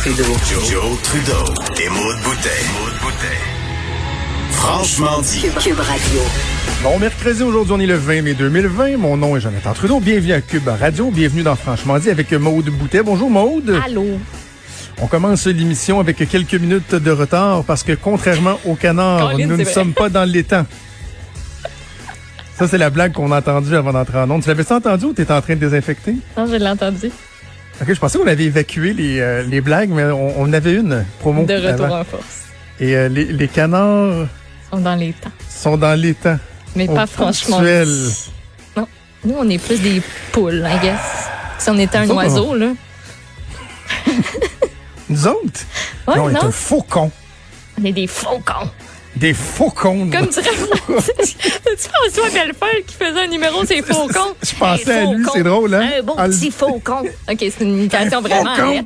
Trudeau. Joe, Trudeau. Et Maude Boutet. Franchement dit. Cube, Cube Radio. Bon mercredi, aujourd'hui on est le 20 mai 2020. Mon nom est Jonathan Trudeau. Bienvenue à Cube Radio. Bienvenue dans Franchement dit avec Maude Boutet. Bonjour Maude. Allô? On commence l'émission avec quelques minutes de retard parce que contrairement au canard, nous ne sommes pas dans les temps. Ça, c'est la blague qu'on a entendue avant d'entrer en onde. Tu l'avais entendu ou t'étais en train de désinfecter? Non, je l'ai entendu. Ok, je pensais qu'on avait évacué les, euh, les blagues, mais on, on avait une promo. De retour avant. en force. Et euh, les, les canards sont dans les temps. sont dans les temps. Mais pas franchement. Non. Nous, on est plus des poules, I guess. Si on était un Nous autres, oiseau, là. Nous autres? Ouais, non, on est un faucon. On est des faucons. Des faucons. Comme dirait C'est François Bellefeuille qui faisait un numéro, c'est faucons? Je pensais à lui, c'est drôle, hein? Un beau Ah, petit faucon. OK, c'est une imitation Un vraiment.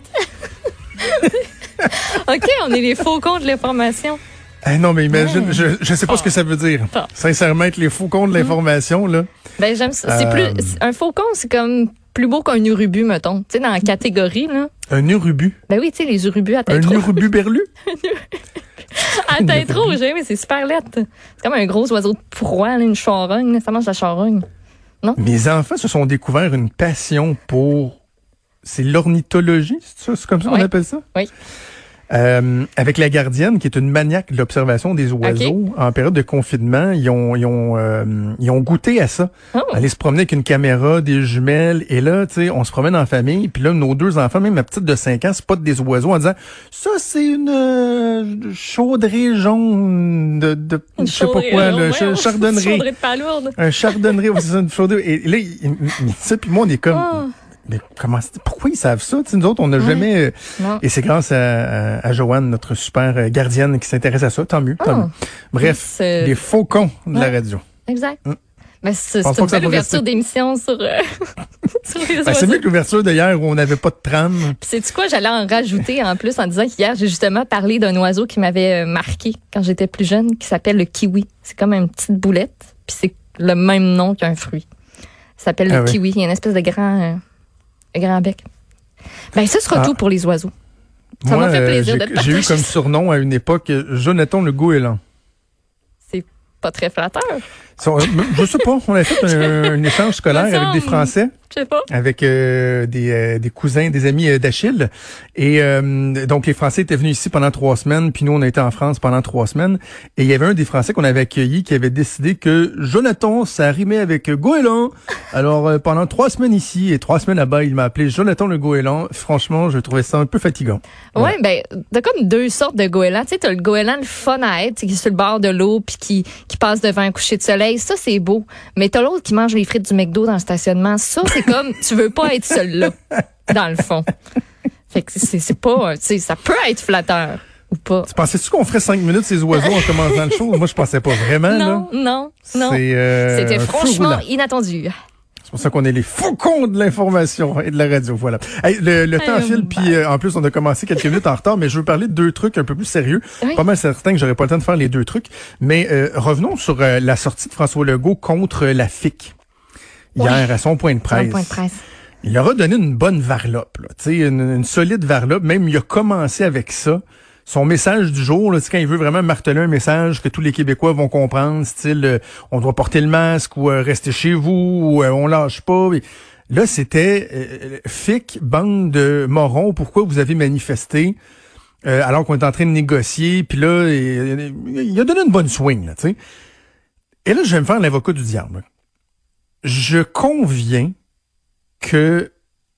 OK, on est les faucons de l'information. Eh non, mais imagine, je, je sais pas ce que ça veut dire. Ah. Sincèrement, être les faucons de l'information, là. Ben, j'aime ça. C'est Euh, plus, un faucon, c'est comme plus beau qu'un urubu, mettons. Tu sais, dans la catégorie, là. Un urubu? Ben oui, tu sais, les urubus à Un tête rouge. urubu berlu? À tête rouge, mais c'est super lettre. C'est comme un gros oiseau de proie, une charogne. Ça mange la charogne. Mes enfants se sont découverts une passion pour. C'est l'ornithologie, c'est ça? C'est comme ça qu'on Oui. appelle ça? Oui. Euh, avec la gardienne, qui est une maniaque de l'observation des oiseaux, en période de confinement, ils ont, ils ont, euh, ils ont goûté à ça. Oh. Aller se promener avec une caméra, des jumelles, et là, tu sais, on se promène en famille, puis là, nos deux enfants, même ma petite de 5 ans, spotent des oiseaux en disant, ça, c'est une euh, chaudrée jaune de, de je sais pas quoi, là, là, ouais, cha- on- chardonneret. Chaudrée de palourde. Un chardonneret, ouais, c'est une chaudrée. Et là, il- ça, puis moi, on est comme, Oh. Mais comment, pourquoi ils savent ça? Tu sais, nous autres, on n'a jamais, euh, et c'est grâce à, à, à Joanne, notre super euh, gardienne, qui s'intéresse à ça. Tant mieux, tant Oh. mieux. Bref, C'est- les faucons de la radio. Exact. Hum. Mais c'est une belle ouverture d'émission sur, euh, sur les Ben, c'est mieux que l'ouverture d'hier où on n'avait pas de trame. Sais-tu quoi, j'allais en rajouter en plus en disant qu'hier, j'ai justement parlé d'un oiseau qui m'avait euh, marqué quand j'étais plus jeune, qui s'appelle le kiwi. C'est comme une petite boulette, puis c'est le même nom qu'un fruit. Ça s'appelle Ah le oui. kiwi. Il y a une espèce de grand, euh, grand bec. Ben, ça sera Ah. tout pour les oiseaux. Ça m'a fait euh, plaisir j'ai- de te J'ai eu comme surnom à une époque Jonathan le goéland. C'est pas très flatteur. Je sais pas, on avait fait un, un échange scolaire avec des. Français. Je sais pas. avec euh, des, euh, des cousins, des amis euh, d'Achille. Et euh, donc, les Français étaient venus ici pendant trois semaines, puis nous, on a été en France pendant trois semaines. Et il y avait un des Français qu'on avait accueilli qui avait décidé que Jonathan, ça rimait avec goéland. Alors, euh, pendant trois semaines ici et trois semaines là-bas, il m'a appelé Jonathan le goéland. Franchement, je trouvais ça un peu fatigant. Ouais, ben, t'as comme deux sortes de goélands. Tu sais, t'as le goéland le fun à être, qui est sur le bord de l'eau puis qui, qui passe devant un coucher de soleil. Ça, c'est beau. Mais t'as l'autre qui mange les frites du McDo dans le stationnement. Ça, c'est comme, tu veux pas être seul là, dans le fond. Fait que c'est pas, ça peut être flatteur ou pas. Tu pensais-tu qu'on ferait cinq minutes ces oiseaux en commençant le show? Moi, je pensais pas vraiment, Non, là. non, non. Euh, C'était franchement inattendu. C'est pour ça qu'on est les faucons de l'information et de la radio. Voilà. Hey, le, le temps file, puis euh, en plus, on a commencé quelques minutes en retard, mais je veux parler de deux trucs un peu plus sérieux. Oui. Pas mal certain que j'aurais pas le temps de faire les deux trucs. Mais euh, revenons sur euh, la sortie de François Legault contre la FIC. Hier, à son point de presse. point de presse. Il leur a donné une bonne varlope, là. Une, une solide varlope. Même, il a commencé avec ça. Son message du jour, là, quand il veut vraiment marteler un message que tous les Québécois vont comprendre, style euh, on doit porter le masque ou euh, rester chez vous ou euh, on lâche pas. Là, c'était euh, FIC, bande de morons, pourquoi vous avez manifesté euh, alors qu'on est en train de négocier. Puis là, il, il a donné une bonne swing, là, tu sais. Et là, je vais me faire l'avocat du diable. Je conviens que,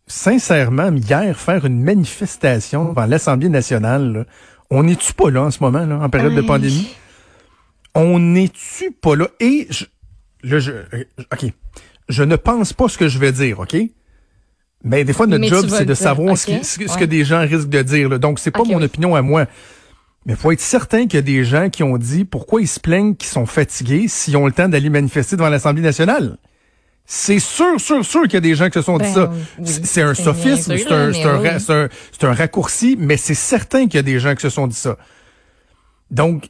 sincèrement, hier, faire une manifestation devant l'Assemblée nationale, là, on n'est-tu pas là en ce moment, là, en période de pandémie? On n'est-tu pas là? Et, je, là, je, euh, OK, je ne pense pas ce que je vais dire, OK? Mais des fois, notre Mais job, c'est de savoir ce, qui- ce que- ce Ouais. que des gens risquent de dire. Là. Donc, c'est pas mon oui. opinion à moi. Mais faut être certain qu'il y a des gens qui ont dit pourquoi ils se plaignent qu'ils sont fatigués s'ils ont le temps d'aller manifester devant l'Assemblée nationale. C'est sûr, sûr, sûr qu'il y a des gens qui se sont dit Ben, ça. oui, C'est un sophisme, c'est un, raccourci, mais c'est certain qu'il y a des gens qui se sont dit ça. Donc,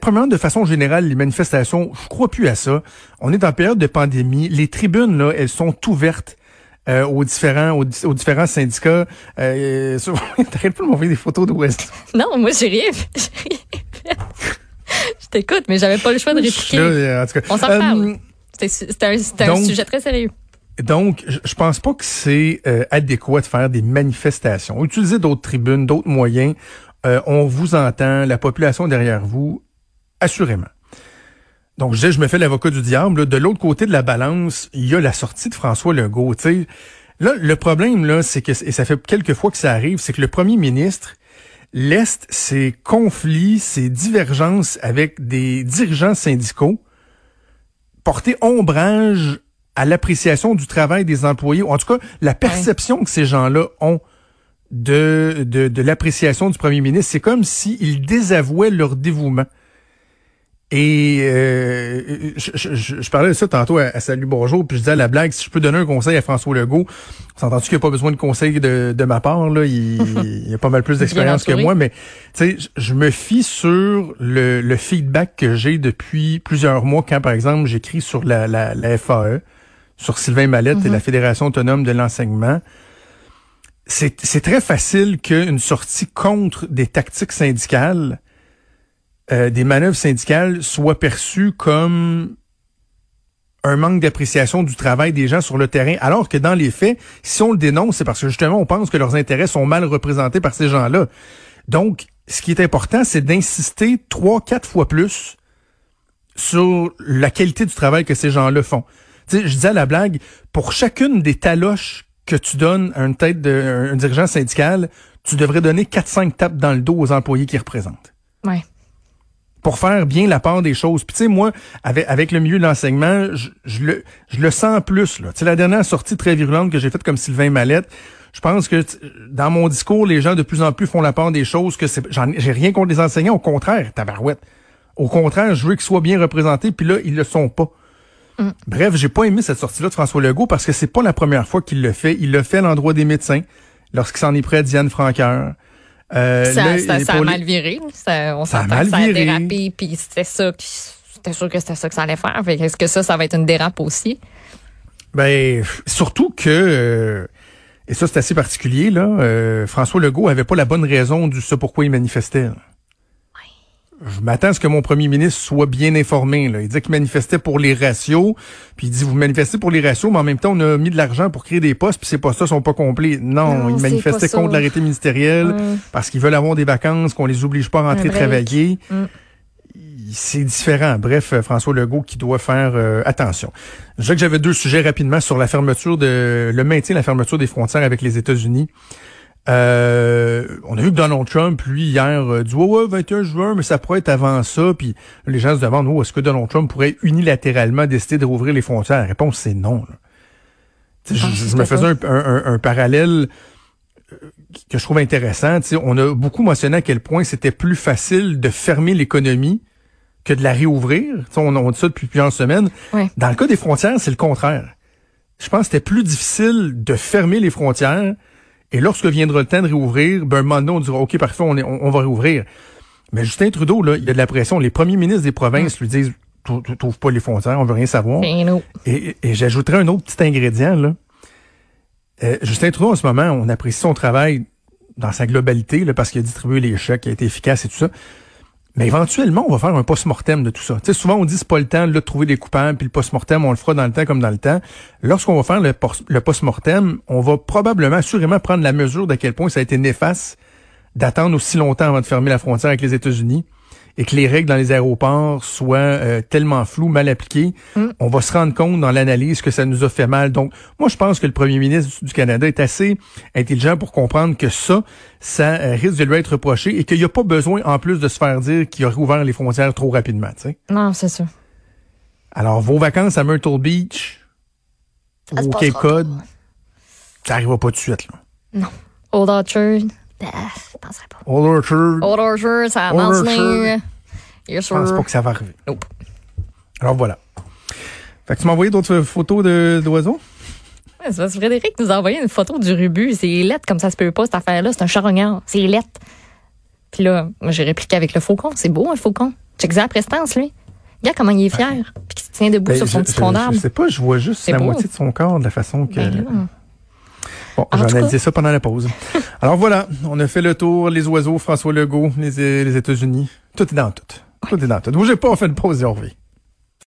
premièrement, de façon générale, les manifestations, je crois plus à ça. On est en période de pandémie. Les tribunes, là, elles sont ouvertes euh, aux différents aux, di- aux différents syndicats. Euh, sur- T'arrêtes pas de m'envoyer des photos d'Ouest. Non, moi, j'ai rien fait. Je t'écoute, mais j'avais pas le choix de répliquer. Là, euh, en tout cas. On s'en Euh, reparle. C'était c'était un, un donc- sujet très sérieux. Donc, je, pense pas que c'est euh, adéquat de faire des manifestations. Utilisez d'autres tribunes, d'autres moyens. Euh, on vous entend, la population derrière vous, assurément. Donc, je disais, je me fais l'avocat du diable. là. De l'autre côté de la balance, il y a la sortie de François Legault. tu sais. Là, le problème, là, c'est que, et ça fait quelques fois que ça arrive, c'est que le premier ministre laisse ses conflits, ses divergences avec des dirigeants syndicaux porter ombrage à l'appréciation du travail des employés, ou en tout cas, la perception que ces gens-là ont de, de, de l'appréciation du premier ministre, c'est comme s'ils désavouaient leur dévouement. Et euh, je, je- je- parlais de ça tantôt à, à Salut Bonjour, puis je disais à la blague, si je peux donner un conseil à François Legault, s'entend-tu qu'il n'y a pas besoin de conseil de, de ma part, là, il, il a pas mal plus d'expérience que moi, mais tu sais, je- je me fie sur le, le feedback que j'ai depuis plusieurs mois quand, par exemple, j'écris sur la, la, la FAE, sur Sylvain Mallette et la Fédération autonome de l'enseignement. C'est très facile qu'une sortie contre des tactiques syndicales, euh, des manœuvres syndicales, soit perçue comme un manque d'appréciation du travail des gens sur le terrain, alors que dans les faits, si on le dénonce, c'est parce que justement, on pense que leurs intérêts sont mal représentés par ces gens-là. Donc, ce qui est important, c'est d'insister trois, quatre fois plus sur la qualité du travail que ces gens-là font. Tu sais, je disais à la blague, pour chacune des taloches que tu donnes à une tête de un dirigeant syndical, tu devrais donner 4-5 tapes dans le dos aux employés qui représentent Ouais. Pour faire bien la part des choses. Puis tu sais, moi, avec, avec le milieu de l'enseignement, je, je le, je le sens plus. Là. Tu sais, la dernière sortie très virulente que j'ai faite comme Sylvain Mallette, je pense que dans mon discours, les gens de plus en plus font la part des choses. Que c'est, j'ai rien contre les enseignants, au contraire, tabarouette. Au contraire, je veux qu'ils soient bien représentés, puis là, ils le sont pas. Bref, j'ai pas aimé cette sortie-là de François Legault parce que c'est pas la première fois qu'il le fait. Il le fait à l'endroit des médecins, lorsqu'il s'en est pris à Diane Franqueur. Euh, Ça, là, ça, ça a mal viré. Ça, on Ça a s'entend mal que ça a dérapé, puis c'était ça. qui- C'était sûr que c'était ça que ça allait faire. Est-ce que ça, ça va être une dérape aussi? Ben, surtout que, euh, et ça c'est assez particulier, là, euh, François Legault avait pas la bonne raison du ce pourquoi il manifestait. là. Je m'attends à ce que mon premier ministre soit bien informé. Là. Il dit qu'il manifestait pour les ratios, puis il dit vous manifestez pour les ratios, mais en même temps on a mis de l'argent pour créer des postes, puis ces postes-là sont pas complets. Non, Non, il manifestait contre l'arrêté ministériel Hum. parce qu'ils veulent avoir des vacances, qu'on les oblige pas à rentrer travailler. Hum. C'est différent. Bref, euh, François Legault qui doit faire euh, attention. Je sais que j'avais deux sujets rapidement sur la fermeture de le maintien de la fermeture des frontières avec les États-Unis. Euh, on a vu que Donald Trump, lui, hier, euh, dit ouais, ouais, 21 juin, mais ça pourrait être avant ça. Puis les gens se demandent, oh, est-ce que Donald Trump pourrait unilatéralement décider de rouvrir les frontières? La réponse, c'est non. là. Je, je me faisais un, un- un- un parallèle euh, que je trouve intéressant. On a beaucoup mentionné à quel point c'était plus facile de fermer l'économie que de la réouvrir. On, on dit ça depuis plusieurs semaines. Ouais. Dans le cas des frontières, c'est le contraire. Je pense que c'était plus difficile de fermer les frontières et lorsque viendra le temps de réouvrir, ben, un moment donné, on dira, OK, parfait, on, est- on, on va réouvrir. Mais Justin Trudeau, là, il y a de la pression. Les premiers ministres des provinces lui disent, Trou- trou- trouve pas les frontières, on veut rien savoir. Nous. Et, et j'ajouterais un autre petit ingrédient, là. Euh, Justin Trudeau, en ce moment, on apprécie son travail dans sa globalité, là, parce qu'il a distribué les chèques, il a été efficace et tout ça. Mais éventuellement, on va faire un post-mortem de tout ça. Tu sais, souvent, on dit c'est pas le temps de trouver des coupables, puis le post-mortem, on le fera dans le temps comme dans le temps. Lorsqu'on va faire le post-mortem, on va probablement, assurément prendre la mesure d'à quel point ça a été néfaste d'attendre aussi longtemps avant de fermer la frontière avec les États-Unis et que les règles dans les aéroports soient euh, tellement floues, mal appliquées, on va se rendre compte dans l'analyse que ça nous a fait mal. Donc, moi, je pense que le premier ministre du Canada est assez intelligent pour comprendre que ça, ça euh, risque de lui être reproché et qu'il n'y a pas besoin, en plus, de se faire dire qu'il a rouvert les frontières trop rapidement. tu sais. Non, c'est ça. Alors, vos vacances à Myrtle Beach, Ça au Cape Cod, ça n'arrivera pas tout de suite. Là. Old Orchard. Ben, je penserais pas. Old Orchard, Old Orchard, ça avance je pense pas que ça va arriver. Nope. Alors voilà. Fait que tu m'as envoyé d'autres photos de- d'oiseaux? Ouais, c'est parce que Frédéric nous a envoyé une photo du rubus. C'est lettre comme ça se peut pas, cette affaire-là. C'est un charognard. C'est lettre. Puis là, moi, j'ai répliqué avec le faucon. C'est beau, un faucon. Check ça à prestance, lui. Regarde comment il est fier. Puis qu'il se tient debout Ben, sur son je, petit je- tronc je d'arbre. sais pas, je vois juste la beau. moitié de son corps, de la façon que... Ben Bon, En j'ai tout cas- analysé ça pendant la pause. Alors voilà, on a fait le tour, les oiseaux, François Legault, les, les États-Unis. Tout est dans tout. Tout est dans tout. Bougez pas, on fait une pause et on revient.